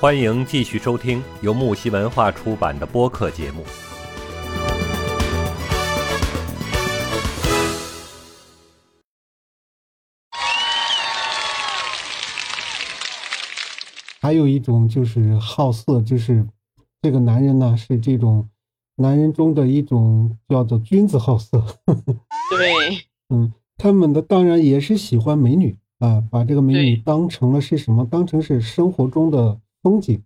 欢迎继续收听由木西文化出版的播客节目。还有一种就是好色，就是这个男人呢是这种男人中的一种叫做君子好色。对，嗯，他们的当然也是喜欢美女啊，把这个美女当成了是什么？当成是生活中的风景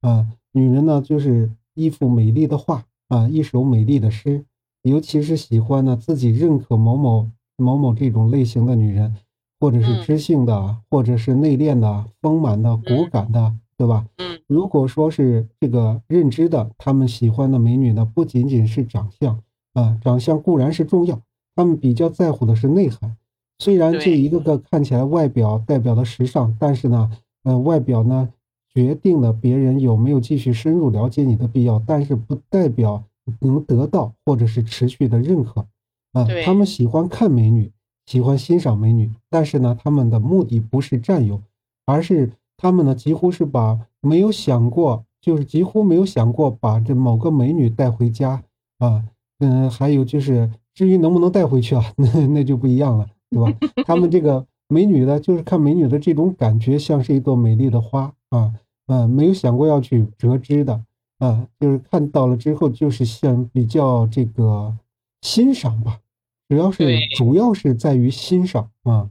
啊。女人呢就是一幅美丽的画啊，一首美丽的诗，尤其是喜欢呢自己认可某某某某这种类型的女人。或者是知性的，或者是内敛的、丰满的、骨感的，对吧？嗯，如果说是这个认知的，他们喜欢的美女呢，不仅仅是长相啊，长相固然是重要，他们比较在乎的是内涵。虽然这一个个看起来外表代表的时尚，但是呢，呃，外表呢决定了别人有没有继续深入了解你的必要，但是不代表能得到或者是持续的认可啊。他们喜欢看美女。喜欢欣赏美女，但是呢，他们的目的不是占有，而是他们呢，几乎是把没有想过，就是几乎没有想过把这某个美女带回家啊，嗯，还有就是至于能不能带回去啊，那那就不一样了，对吧？他们这个美女呢，就是看美女的这种感觉，像是一朵美丽的花啊，啊，没有想过要去折枝的啊，就是看到了之后，就是像比较这个欣赏吧。主要是主要是在于欣赏啊，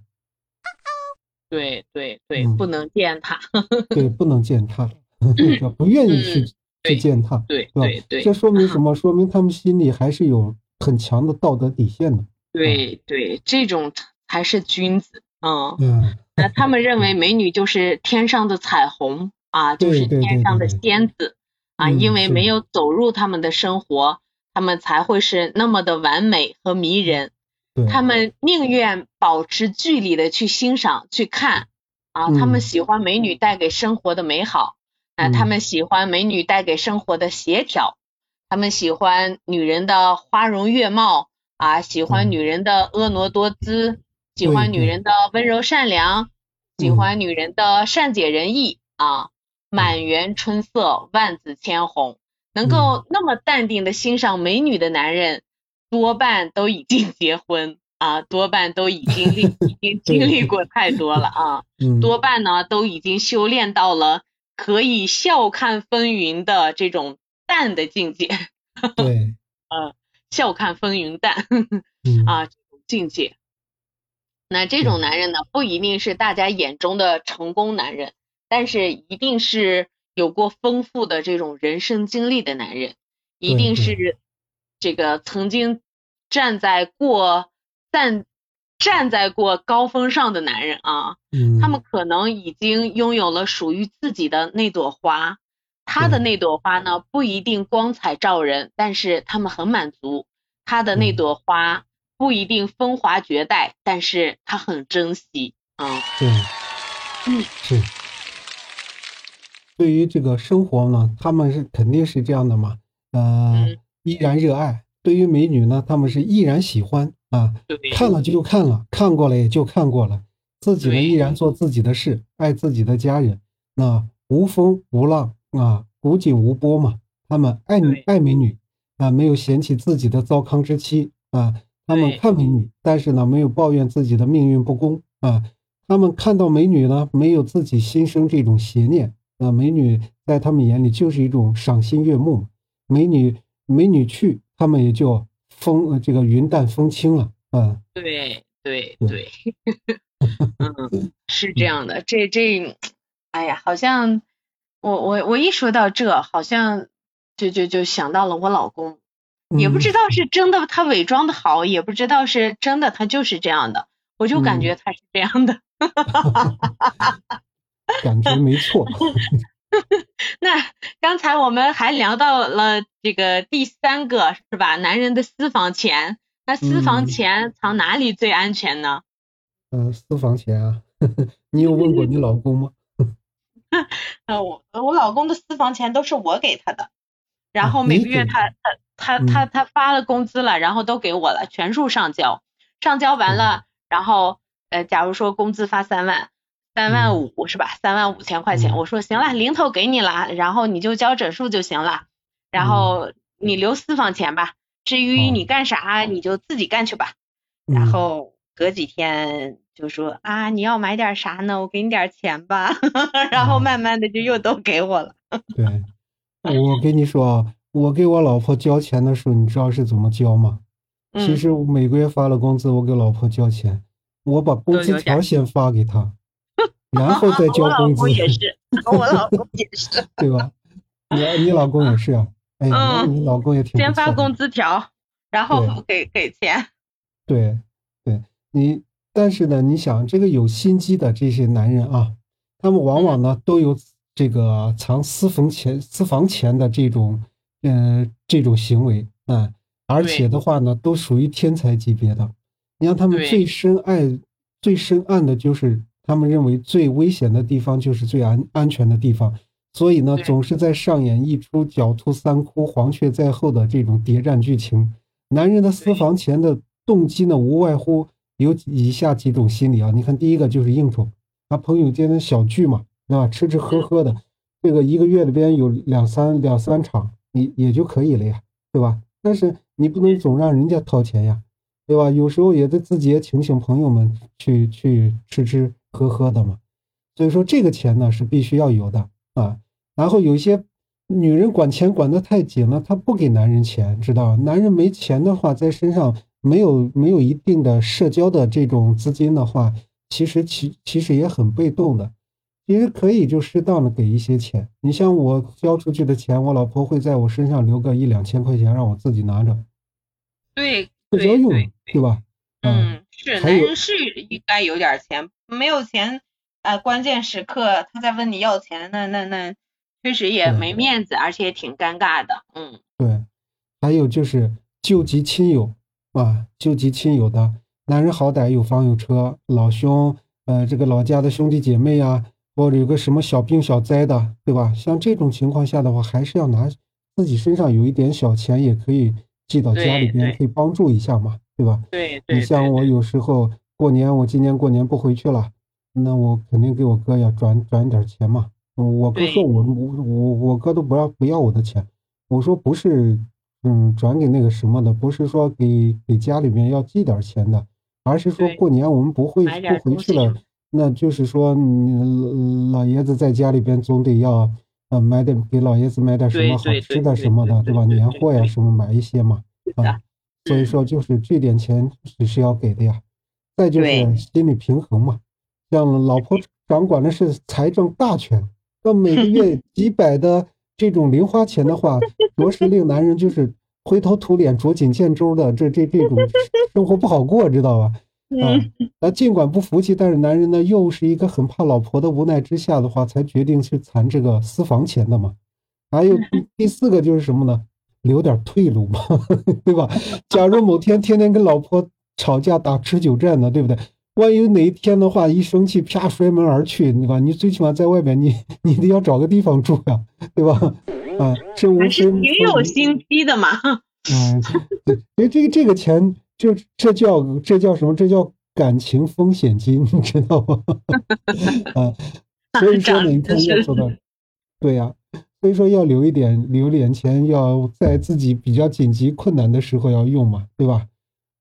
对对 对，不能践踏，对，不能践踏，不愿意去去践踏，对对对，这说明什么？说明他们心里还是有很强的道德底线的。对对，这种才是君子啊。嗯，那他们认为美女就是天上的彩虹啊，就是天上的仙子啊，因为没有走入他们的生活。他们才会是那么的完美和迷人，他们宁愿保持距离的去欣赏、去看啊，他们喜欢美女带给生活的美好啊，他们喜欢美女带给生活的协调，他们喜欢女人的花容月貌啊，喜欢女人的婀娜多姿，喜欢女人的温柔善良，喜欢女人的善解人意啊，满园春色，万紫千红。能够那么淡定的欣赏美女的男人，多半都已经结婚啊，多半都已经历 已经经历过太多了啊，多半呢都已经修炼到了可以笑看风云的这种淡的境界。对，呃，笑看风云淡啊这种境界。那这种男人呢，不一定是大家眼中的成功男人，但是一定是。有过丰富的这种人生经历的男人，一定是这个曾经站在过站站在过高峰上的男人啊。嗯，他们可能已经拥有了属于自己的那朵花，他的那朵花呢不一定光彩照人，但是他们很满足。他的那朵花不一定风华绝代，但是他很珍惜。嗯，对，嗯，是。对于这个生活呢，他们是肯定是这样的嘛，呃，依然热爱。对于美女呢，他们是依然喜欢啊，看了就看了，看过了也就看过了。自己呢依然做自己的事，爱自己的家人。那无风无浪啊，无景无波嘛。他们爱女爱美女啊，没有嫌弃自己的糟糠之妻啊。他们看美女，但是呢没有抱怨自己的命运不公啊。他们看到美女呢，没有自己心生这种邪念。那美女在他们眼里就是一种赏心悦目，美女美女去，他们也就风这个云淡风轻了啊。对对对，嗯，是这样的。这这，哎呀，好像我我我一说到这，好像就就就想到了我老公，也不知道是真的他伪装的好，也不知道是真的他就是这样的，我就感觉他是这样的。感觉没错。那刚才我们还聊到了这个第三个是吧？男人的私房钱。那私房钱藏哪里最安全呢？嗯，私房钱啊，你有问过你老公吗？呃，我我老公的私房钱都是我给他的，然后每个月他他他他他发了工资了，然后都给我了，全数上交。上交完了，然后呃，假如说工资发三万。三万五是吧？三万五千块钱，我说行了，零头给你了，然后你就交整数就行了，然后你留私房钱吧，至于你干啥你就自己干去吧。然后隔几天就说啊，你要买点啥呢？我给你点钱吧，然后慢慢的就又都给我了。对，我跟你说，我给我老婆交钱的时候，你知道是怎么交吗？其实我每个月发了工资，我给老婆交钱，我把工资条先发给她。然后再交工资，我也是，我老公也是，对吧？你你老公也是啊？哎呀，你老公也挺先发工资条，然后给给钱。对对，你但是呢，你想这个有心机的这些男人啊，他们往往呢都有这个藏私房钱、私房钱的这种嗯这种行为啊，而且的话呢，都属于天才级别的。你让他们最深爱、最深暗的就是。他们认为最危险的地方就是最安安全的地方，所以呢，总是在上演一出狡兔三窟、黄雀在后的这种谍战剧情。男人的私房钱的动机呢，无外乎有以下几种心理啊。你看，第一个就是应酬，啊，朋友间的小聚嘛，对吧？吃吃喝喝的，这个一个月里边有两三两三场，你也就可以了呀，对吧？但是你不能总让人家掏钱呀，对吧？有时候也得自己也请请朋友们去去吃吃。呵呵的嘛，所以说这个钱呢是必须要有的啊。然后有一些女人管钱管得太紧了，她不给男人钱，知道男人没钱的话，在身上没有没有一定的社交的这种资金的话，其实其其实也很被动的。其实可以就适当的给一些钱。你像我交出去的钱，我老婆会在我身上留个一两千块钱，让我自己拿着，对，社交用，对吧？嗯，是男人是应该有点钱。没有钱，呃，关键时刻他在问你要钱，那那那确实也没面子，而且也挺尴尬的。嗯，对。还有就是救急亲友啊，救急亲友的男人好歹有房有车，老兄，呃，这个老家的兄弟姐妹呀，或者有个什么小病小灾的，对吧？像这种情况下的话，还是要拿自己身上有一点小钱，也可以寄到家里边，可以帮助一下嘛，对吧？对。你像我有时候。过年我今年过年不回去了，那我肯定给我哥要转转点钱嘛。我哥说我我我我哥都不要不要我的钱，我说不是，嗯，转给那个什么的，不是说给给家里面要寄点钱的，而是说过年我们不会不回去了，那就是说你老爷子在家里边总得要呃买点给老爷子买点什么好吃的什么的，对吧？年货呀什么买一些嘛，啊，所以说就是这点钱是是要给的呀。再就是心理平衡嘛，像老婆掌管的是财政大权，那每个 月几百的这种零花钱的话，着实令男人就是灰头土脸、捉襟见肘的，这这这种生活不好过，知道吧？啊，那尽管不服气，但是男人呢又是一个很怕老婆的无奈之下的话，才决定去藏这个私房钱的嘛。还有第第四个就是什么呢？留点退路嘛，对吧？假如某天天天跟老婆。吵架打持久战呢，对不对？万一哪一天的话，一生气啪摔门而去，对吧？你最起码在外面，你 你得要找个地方住呀，对吧？啊，这无是挺有心机的嘛。嗯，因为这个这个钱，就这叫这叫什么？这叫感情风险金，你知道吗？啊，所以说呢，你看要说到，对呀，所以说要留一点留点钱，要在自己比较紧急困难的时候要用嘛，对吧？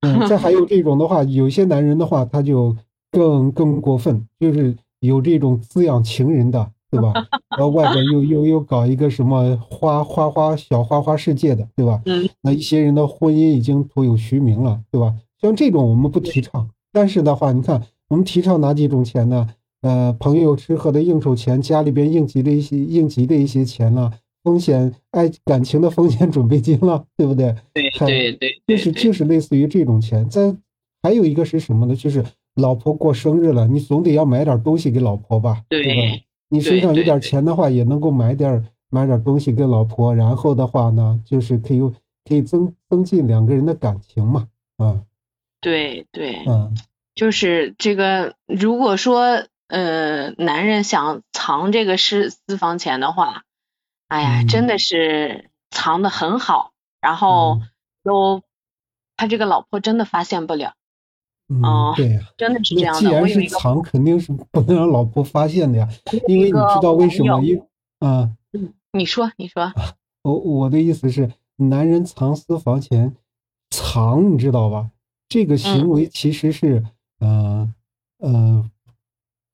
嗯，再还有这种的话，有些男人的话，他就更更过分，就是有这种滋养情人的，对吧？然后外边又又又搞一个什么花花花小花花世界的，对吧？嗯，那一些人的婚姻已经徒有虚名了，对吧？像这种我们不提倡，但是的话，你看我们提倡哪几种钱呢？呃，朋友吃喝的应酬钱，家里边应急的一些应急的一些钱了。风险爱感情的风险准备金了，对不对？对对对，就是就是类似于这种钱。再还有一个是什么呢？就是老婆过生日了，你总得要买点东西给老婆吧，对吧？你身上有点钱的话，也能够买点买点东西给老婆，然后的话呢，就是可以可以增增进两个人的感情嘛，啊。对对，嗯，就是这个，如果说呃，男人想藏这个私私房钱的话。哎呀，真的是藏的很好，然后都他这个老婆真的发现不了，嗯，对呀，真的是这样的。既然是藏，肯定是不能让老婆发现的呀。因为你知道为什么？因啊，你说，你说。我我的意思是，男人藏私房钱，藏，你知道吧？这个行为其实是，呃呃，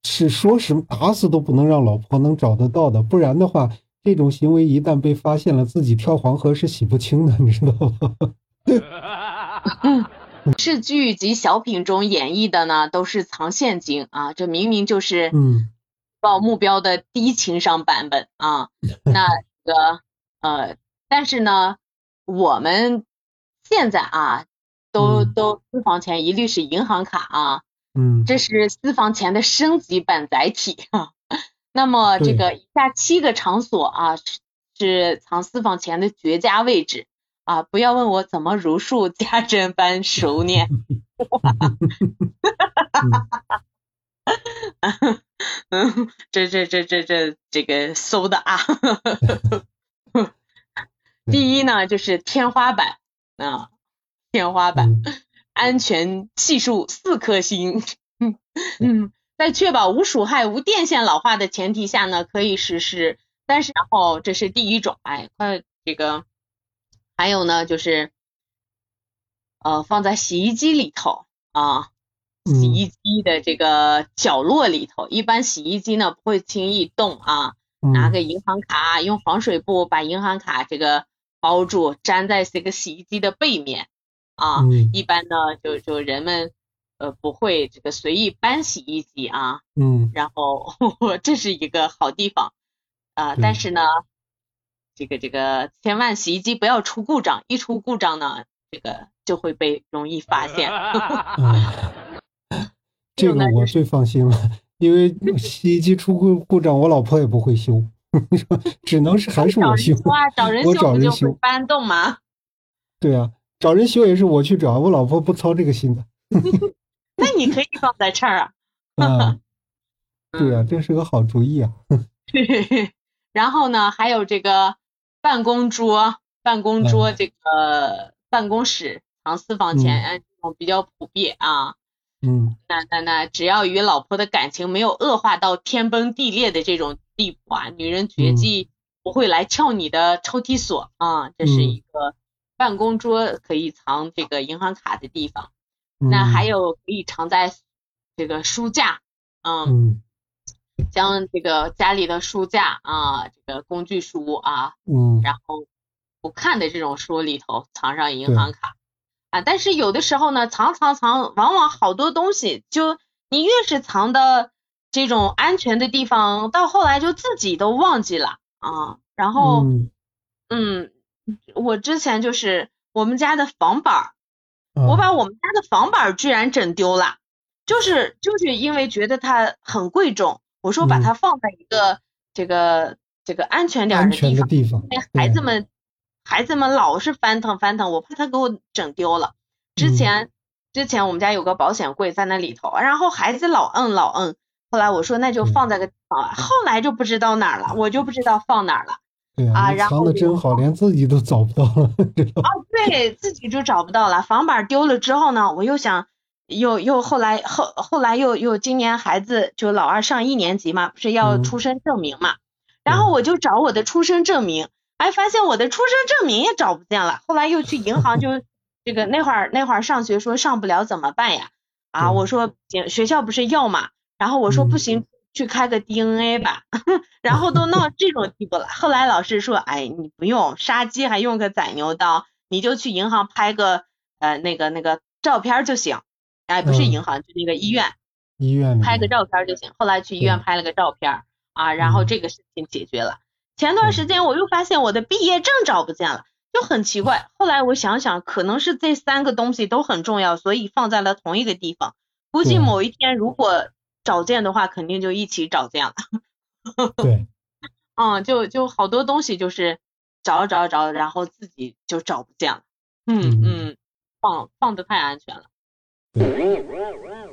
是说什么打死都不能让老婆能找得到的。不然的话，这种行为一旦被发现了，自己跳黄河是洗不清的，你知道吗？视剧及小品中演绎的呢，都是藏现金啊，这明明就是嗯，报目标的低情商版本啊。那这个呃，但是呢，我们现在啊，都都私房钱一律是银行卡啊，嗯，这是私房钱的升级版载体啊。那么这个以下七个场所啊，是藏私房钱的绝佳位置。啊！不要问我怎么如数家珍般熟练，嗯，这这这这这这个搜的啊，第一呢就是天花板啊，天花板安全系数四颗星，嗯，在确保无鼠害、无电线老化的前提下呢，可以实施。但是然后这是第一种，哎，快这个。还有呢，就是呃，放在洗衣机里头啊，洗衣机的这个角落里头，一般洗衣机呢不会轻易动啊。拿个银行卡，用防水布把银行卡这个包住，粘在这个洗衣机的背面啊。一般呢，就就人们呃不会这个随意搬洗衣机啊。嗯。然后 这是一个好地方啊，但是呢。这个这个，千万洗衣机不要出故障，一出故障呢，这个就会被容易发现。这个我最放心了，因为洗衣机出故故障，我老婆也不会修，只能是还是我修。找人修，我找人修搬动吗？对啊，找人修也是我去找，我老婆不操这个心的。那你可以放在这儿啊。啊，对啊，这是个好主意啊。然后呢，还有这个。办公桌，办公桌，这个办公室藏私房钱，嗯这种比较普遍啊。嗯，那那那，只要与老婆的感情没有恶化到天崩地裂的这种地步啊，女人绝技不会来撬你的抽屉锁啊。这是一个办公桌可以藏这个银行卡的地方。那还有可以藏在这个书架，嗯。将这个家里的书架啊，这个工具书啊，嗯，然后不看的这种书里头藏上银行卡啊，但是有的时候呢，藏藏藏，往往好多东西就你越是藏的这种安全的地方，到后来就自己都忘记了啊。然后，嗯，我之前就是我们家的房板，我把我们家的房板居然整丢了，就是就是因为觉得它很贵重。我说把它放在一个这个这个安全点的地方，孩子们孩子们老是翻腾翻腾，我怕他给我整丢了。之前之前我们家有个保险柜在那里头，然后孩子老摁老摁，后来我说那就放在个地方，后来就不知道哪儿了，我就不知道放哪儿了。对啊，藏的真好，连自己都找不到了。哦，对自己就找不到了。房板丢了之后呢，我又想。又又后来后后来又又今年孩子就老二上一年级嘛，不是要出生证明嘛，然后我就找我的出生证明，哎，发现我的出生证明也找不见了。后来又去银行，就这个那会儿那会儿上学说上不了怎么办呀？啊，我说行，学校不是要嘛，然后我说不行，去开个 DNA 吧，然后都闹这种地步了。后来老师说，哎，你不用杀鸡还用个宰牛刀，你就去银行拍个呃那个那个照片就行。哎，不是银行，就那个医院，医院拍个照片就行。后来去医院拍了个照片，啊，然后这个事情解决了。前段时间我又发现我的毕业证找不见了，就很奇怪。后来我想想，可能是这三个东西都很重要，所以放在了同一个地方。估计某一天如果找见的话，肯定就一起找见了。对，嗯，就就好多东西就是找找找，然后自己就找不见了。嗯嗯，放放的太安全了。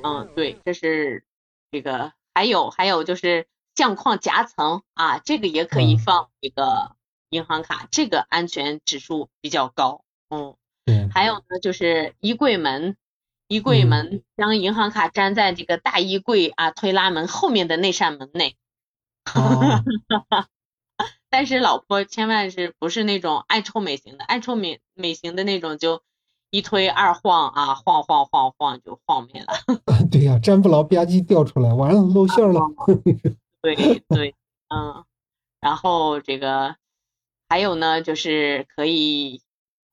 嗯，对，这是这个，还有还有就是相框夹层啊，这个也可以放一个银行卡，这个安全指数比较高。嗯，对。还有呢，就是衣柜门，衣柜门，将银行卡粘在这个大衣柜啊推拉门后面的那扇门内。但是老婆千万是不是那种爱臭美型的，爱臭美美型的那种就一推二晃啊，晃晃晃晃就晃没了。对呀，粘不牢吧唧掉出来，完了露馅了。对对，嗯，然后这个还有呢，就是可以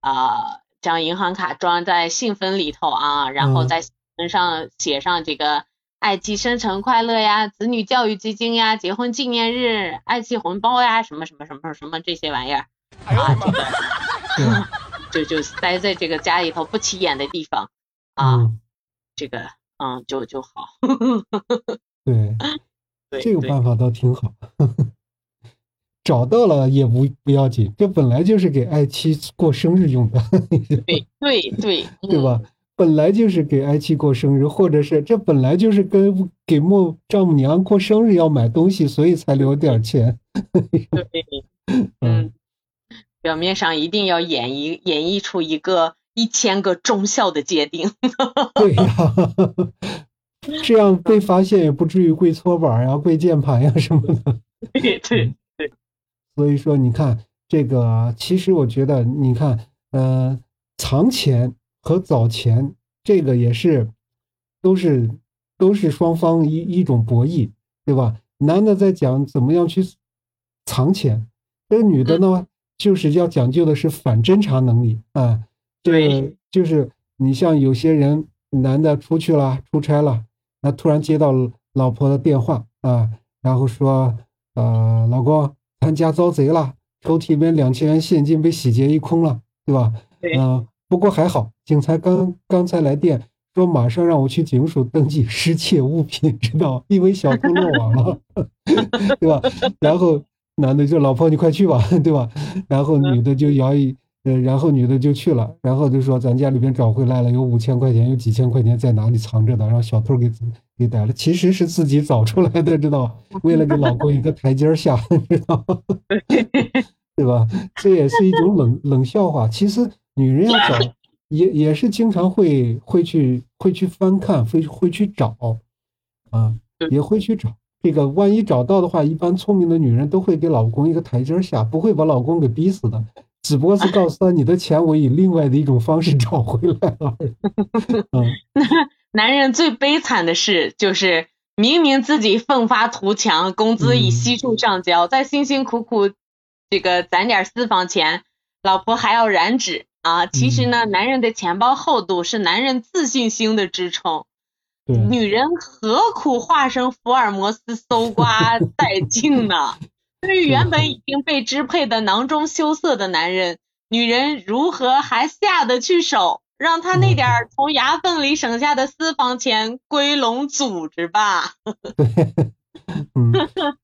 啊，将银行卡装在信封里头啊，然后在信封上写上这个。爱妻生辰快乐呀，子女教育基金呀，结婚纪念日，爱妻红包呀，什么什么什么什么这些玩意儿啊，这个 就就塞在这个家里头不起眼的地方啊，这个嗯就就好。对，这个办法倒挺好。找到了也不不要紧，这本来就是给爱妻过生日用的。对对对，对吧？本来就是给爱妻过生日，或者是这本来就是跟给莫丈母娘过生日要买东西，所以才留点钱。对，嗯，表面上一定要演绎演绎出一个一千个忠孝的界定。对呀，这样被发现也不至于跪搓板呀、跪键盘呀什么的。对对对。所以说，你看这个，其实我觉得，你看，呃，藏钱。和早钱这个也是，都是都是双方一一种博弈，对吧？男的在讲怎么样去藏钱，这个女的呢，就是要讲究的是反侦查能力啊。对，就是你像有些人，男的出去了出差了，那突然接到老婆的电话啊，然后说，呃，老公，咱家遭贼了，抽屉里面两千元现金被洗劫一空了，对吧？嗯。不过还好，警察刚刚才来电，说马上让我去警署登记失窃物品，知道？因为小偷落网了，对吧？然后男的就老婆你快去吧，对吧？然后女的就摇一，呃，然后女的就去了，然后就说咱家里边找回来了，有五千块钱，有几千块钱在哪里藏着的，让小偷给给逮了。其实是自己找出来的，知道？为了给老公一个台阶下，知道？对吧？这也是一种冷冷笑话。其实。女人要找，也也是经常会会去会去翻看，会会去找，啊，也会去找。这个万一找到的话，一般聪明的女人都会给老公一个台阶下，不会把老公给逼死的。只不过是告诉他，你的钱我以另外的一种方式找回来了。嗯，男人最悲惨的事就是，明明自己奋发图强，工资已悉数上交，再辛辛苦苦这个攒点私房钱，老婆还要染指。啊，其实呢，男人的钱包厚度是男人自信心的支撑。女人何苦化身福尔摩斯搜刮 殆尽呢？对于原本已经被支配的囊中羞涩的男人，女人如何还下得去手？让他那点从牙缝里省下的私房钱归拢组织吧。嗯，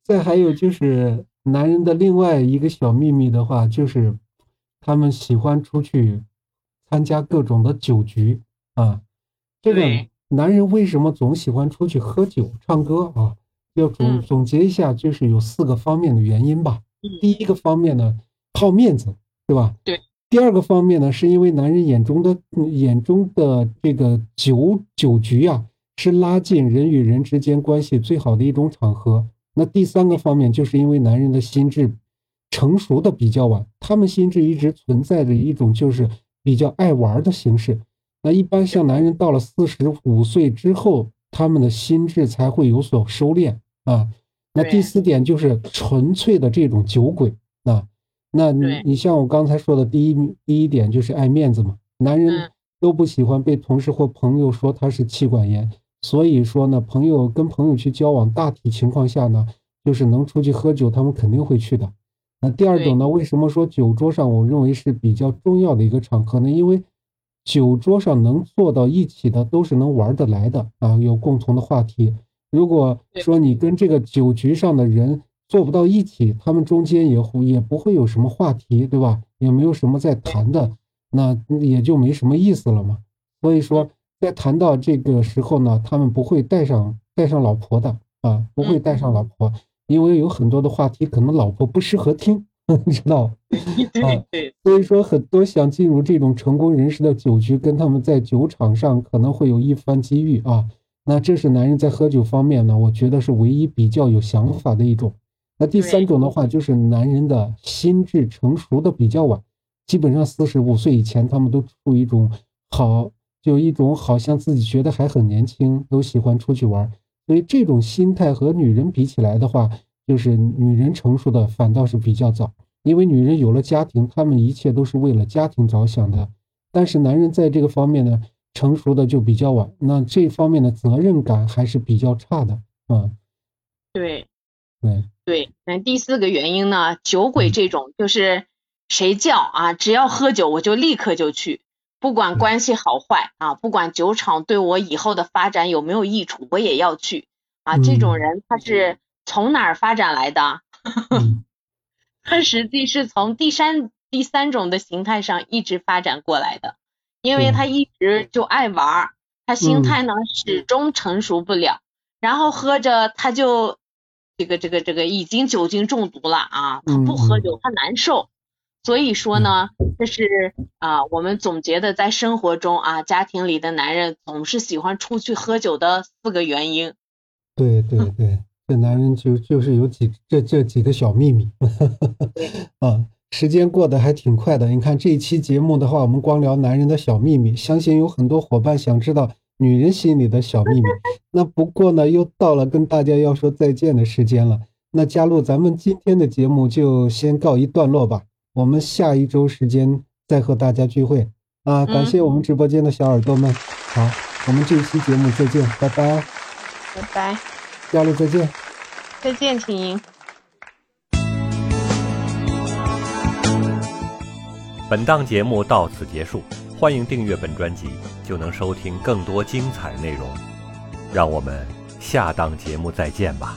再还有就是男人的另外一个小秘密的话，就是。他们喜欢出去参加各种的酒局啊，这个男人为什么总喜欢出去喝酒唱歌啊？要总总结一下，就是有四个方面的原因吧。第一个方面呢，好面子，对吧？对。第二个方面呢，是因为男人眼中的眼中的这个酒酒局啊，是拉近人与人之间关系最好的一种场合。那第三个方面，就是因为男人的心智。成熟的比较晚，他们心智一直存在着一种就是比较爱玩的形式。那一般像男人到了四十五岁之后，他们的心智才会有所收敛啊。那第四点就是纯粹的这种酒鬼啊。那你你像我刚才说的第一第一点就是爱面子嘛，男人都不喜欢被同事或朋友说他是妻管严，所以说呢，朋友跟朋友去交往，大体情况下呢，就是能出去喝酒，他们肯定会去的。那第二种呢？为什么说酒桌上我认为是比较重要的一个场合呢？因为酒桌上能坐到一起的都是能玩得来的啊，有共同的话题。如果说你跟这个酒局上的人坐不到一起，他们中间也也不会有什么话题，对吧？也没有什么在谈的，那也就没什么意思了嘛。所以说，在谈到这个时候呢，他们不会带上带上老婆的啊，不会带上老婆。因为有很多的话题可能老婆不适合听，你知道？啊，所以说很多想进入这种成功人士的酒局，跟他们在酒场上可能会有一番机遇啊。那这是男人在喝酒方面呢，我觉得是唯一比较有想法的一种。那第三种的话，就是男人的心智成熟的比较晚，基本上四十五岁以前，他们都处于一种好，就一种好像自己觉得还很年轻，都喜欢出去玩。所以这种心态和女人比起来的话，就是女人成熟的反倒是比较早，因为女人有了家庭，她们一切都是为了家庭着想的。但是男人在这个方面呢，成熟的就比较晚，那这方面的责任感还是比较差的。嗯，对，对。对，那第四个原因呢？酒鬼这种就是谁叫啊，只要喝酒我就立刻就去，不管关系好坏啊，不管酒厂对我以后的发展有没有益处，我也要去啊。这种人他是从哪儿发展来的？他实际是从第三第三种的形态上一直发展过来的，因为他一直就爱玩，他心态呢始终成熟不了，然后喝着他就。这个这个这个已经酒精中毒了啊！他不喝酒他难受，所以说呢，这是啊我们总结的在生活中啊家庭里的男人总是喜欢出去喝酒的四个原因。对对对，这男人就就是有几这这几个小秘密。啊，时间过得还挺快的。你看这一期节目的话，我们光聊男人的小秘密，相信有很多伙伴想知道。女人心里的小秘密。那不过呢，又到了跟大家要说再见的时间了。那佳璐，咱们今天的节目就先告一段落吧。我们下一周时间再和大家聚会啊！感谢我们直播间的小耳朵们。好，我们这一期节目再见，拜拜。拜拜。佳璐再见。再见，秦莹。本档节目到此结束。欢迎订阅本专辑，就能收听更多精彩内容。让我们下档节目再见吧。